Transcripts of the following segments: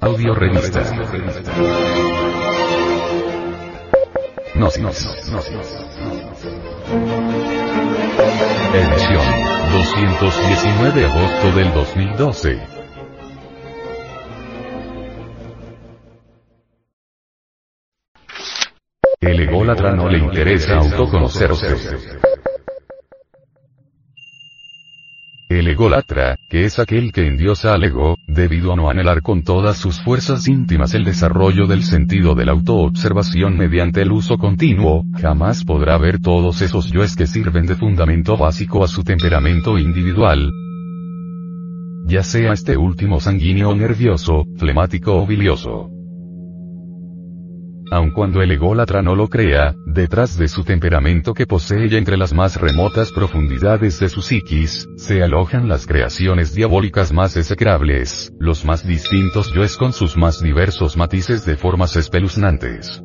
Audio revista. Gnosis. Edición 219 de agosto del 2012. El ególatra no le interesa autoconocerse. El ególatra, que es aquel que endiosa al ego, debido a no anhelar con todas sus fuerzas íntimas el desarrollo del sentido de la autoobservación mediante el uso continuo, jamás podrá ver todos esos yoes que sirven de fundamento básico a su temperamento individual, ya sea este último sanguíneo nervioso, flemático o bilioso. Aun cuando el ególatra no lo crea, detrás de su temperamento que posee y entre las más remotas profundidades de su psiquis, se alojan las creaciones diabólicas más execrables, los más distintos yoes con sus más diversos matices de formas espeluznantes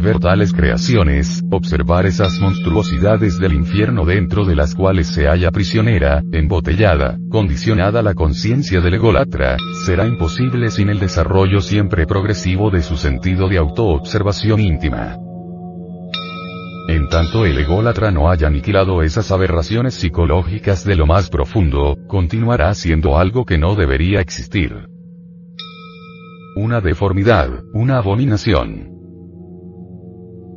ver tales creaciones, observar esas monstruosidades del infierno dentro de las cuales se halla prisionera, embotellada, condicionada la conciencia del ególatra, será imposible sin el desarrollo siempre progresivo de su sentido de autoobservación íntima. En tanto el ególatra no haya aniquilado esas aberraciones psicológicas de lo más profundo, continuará siendo algo que no debería existir. Una deformidad, una abominación.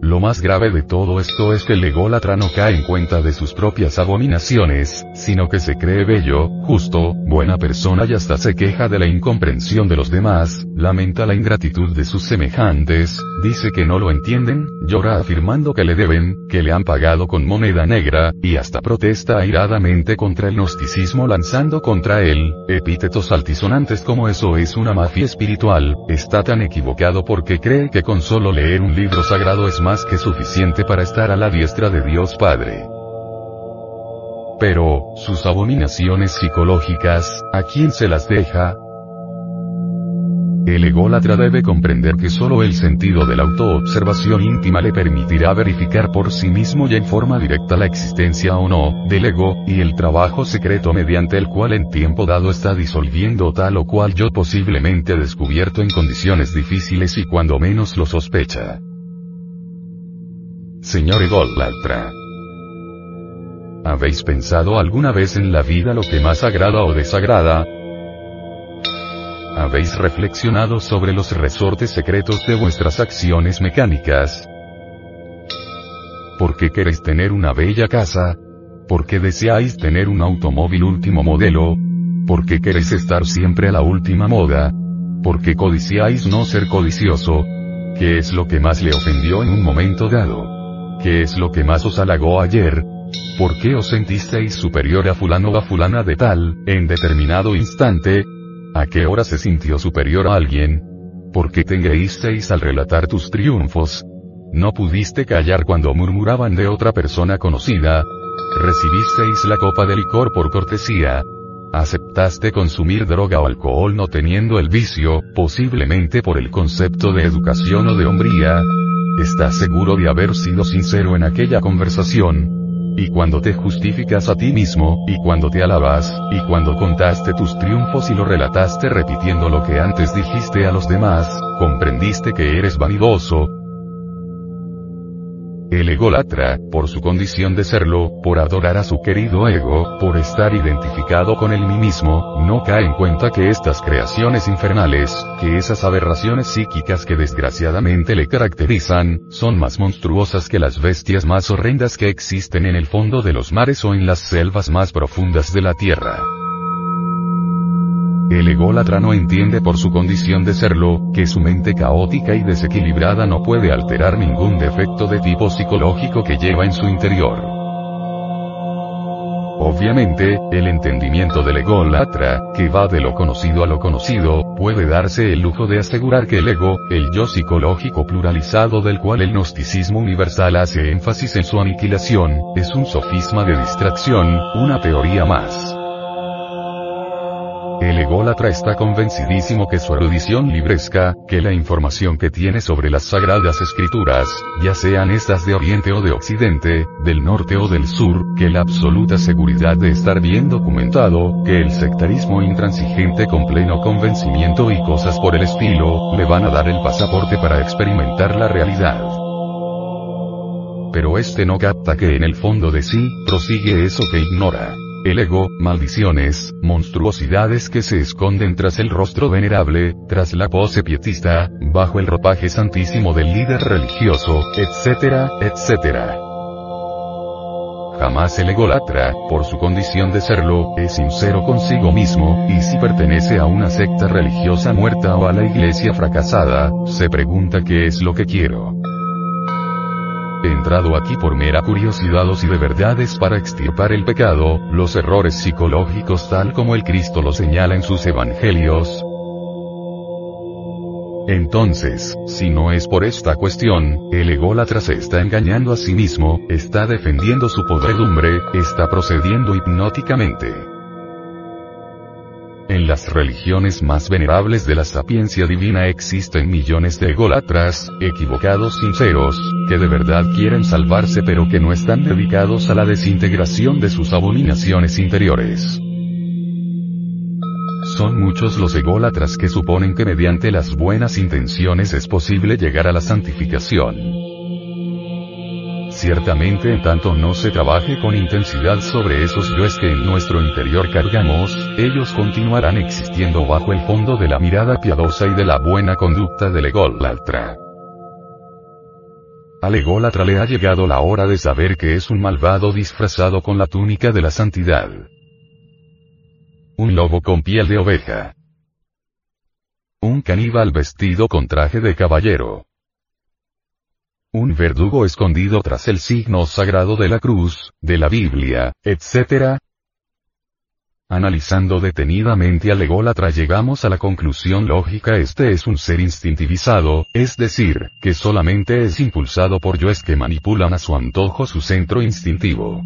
Lo más grave de todo esto es que el ególatra no cae en cuenta de sus propias abominaciones, sino que se cree bello, justo, buena persona y hasta se queja de la incomprensión de los demás, lamenta la ingratitud de sus semejantes, dice que no lo entienden, llora afirmando que le deben, que le han pagado con moneda negra, y hasta protesta airadamente contra el gnosticismo lanzando contra él, epítetos altisonantes como eso es una mafia espiritual, está tan equivocado porque cree que con solo leer un libro sagrado es más que suficiente para estar a la diestra de Dios Padre. Pero, sus abominaciones psicológicas, ¿a quién se las deja? El ególatra debe comprender que solo el sentido de la autoobservación íntima le permitirá verificar por sí mismo y en forma directa la existencia o no, del ego, y el trabajo secreto mediante el cual en tiempo dado está disolviendo tal o cual yo posiblemente descubierto en condiciones difíciles y cuando menos lo sospecha. Señor ególatra. ¿Habéis pensado alguna vez en la vida lo que más agrada o desagrada? ¿Habéis reflexionado sobre los resortes secretos de vuestras acciones mecánicas? ¿Por qué queréis tener una bella casa? ¿Por qué deseáis tener un automóvil último modelo? ¿Por qué queréis estar siempre a la última moda? ¿Por qué codiciáis no ser codicioso? ¿Qué es lo que más le ofendió en un momento dado? ¿Qué es lo que más os halagó ayer? ¿Por qué os sentisteis superior a fulano o a fulana de tal, en determinado instante? ¿A qué hora se sintió superior a alguien? ¿Por qué te engreísteis al relatar tus triunfos? ¿No pudiste callar cuando murmuraban de otra persona conocida? ¿Recibisteis la copa de licor por cortesía? ¿Aceptaste consumir droga o alcohol no teniendo el vicio, posiblemente por el concepto de educación o de hombría? ¿Estás seguro de haber sido sincero en aquella conversación? Y cuando te justificas a ti mismo, y cuando te alabas, y cuando contaste tus triunfos y lo relataste repitiendo lo que antes dijiste a los demás, comprendiste que eres vanidoso, el ególatra, por su condición de serlo, por adorar a su querido ego, por estar identificado con el mí mismo, no cae en cuenta que estas creaciones infernales, que esas aberraciones psíquicas que desgraciadamente le caracterizan, son más monstruosas que las bestias más horrendas que existen en el fondo de los mares o en las selvas más profundas de la tierra. El ególatra no entiende por su condición de serlo, que su mente caótica y desequilibrada no puede alterar ningún defecto de tipo psicológico que lleva en su interior. Obviamente, el entendimiento del ególatra, que va de lo conocido a lo conocido, puede darse el lujo de asegurar que el ego, el yo psicológico pluralizado del cual el gnosticismo universal hace énfasis en su aniquilación, es un sofisma de distracción, una teoría más. El ególatra está convencidísimo que su erudición libresca, que la información que tiene sobre las sagradas escrituras, ya sean estas de Oriente o de Occidente, del norte o del sur, que la absoluta seguridad de estar bien documentado, que el sectarismo intransigente con pleno convencimiento y cosas por el estilo, le van a dar el pasaporte para experimentar la realidad pero este no capta que en el fondo de sí, prosigue eso que ignora. El ego, maldiciones, monstruosidades que se esconden tras el rostro venerable, tras la pose pietista, bajo el ropaje santísimo del líder religioso, etcétera, etcétera. Jamás el egolatra, por su condición de serlo, es sincero consigo mismo, y si pertenece a una secta religiosa muerta o a la iglesia fracasada, se pregunta qué es lo que quiero. He entrado aquí por mera curiosidad o si de verdad es para extirpar el pecado, los errores psicológicos tal como el Cristo lo señala en sus evangelios. Entonces, si no es por esta cuestión, el ególatra se está engañando a sí mismo, está defendiendo su podredumbre, está procediendo hipnóticamente. En las religiones más venerables de la sapiencia divina existen millones de ególatras, equivocados sinceros, que de verdad quieren salvarse pero que no están dedicados a la desintegración de sus abominaciones interiores. Son muchos los ególatras que suponen que mediante las buenas intenciones es posible llegar a la santificación. Ciertamente en tanto no se trabaje con intensidad sobre esos yoes que en nuestro interior cargamos, ellos continuarán existiendo bajo el fondo de la mirada piadosa y de la buena conducta del ególatra. Al ególatra le ha llegado la hora de saber que es un malvado disfrazado con la túnica de la santidad. Un lobo con piel de oveja. Un caníbal vestido con traje de caballero. Un verdugo escondido tras el signo sagrado de la cruz, de la Biblia, etc. Analizando detenidamente al ególatra llegamos a la conclusión lógica este es un ser instintivizado, es decir, que solamente es impulsado por yoes que manipulan a su antojo su centro instintivo.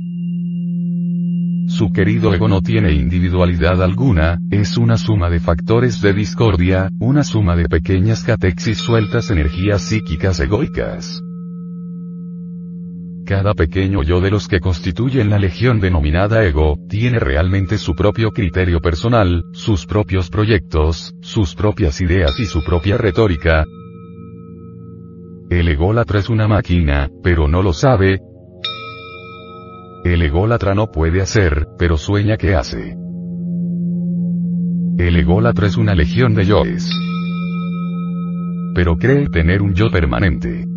Su querido ego no tiene individualidad alguna, es una suma de factores de discordia, una suma de pequeñas catexis sueltas energías psíquicas egoicas. Cada pequeño yo de los que constituyen la legión denominada ego, tiene realmente su propio criterio personal, sus propios proyectos, sus propias ideas y su propia retórica. El ególatra es una máquina, pero no lo sabe. El ególatra no puede hacer, pero sueña que hace. El ególatra es una legión de yoes. Pero cree tener un yo permanente.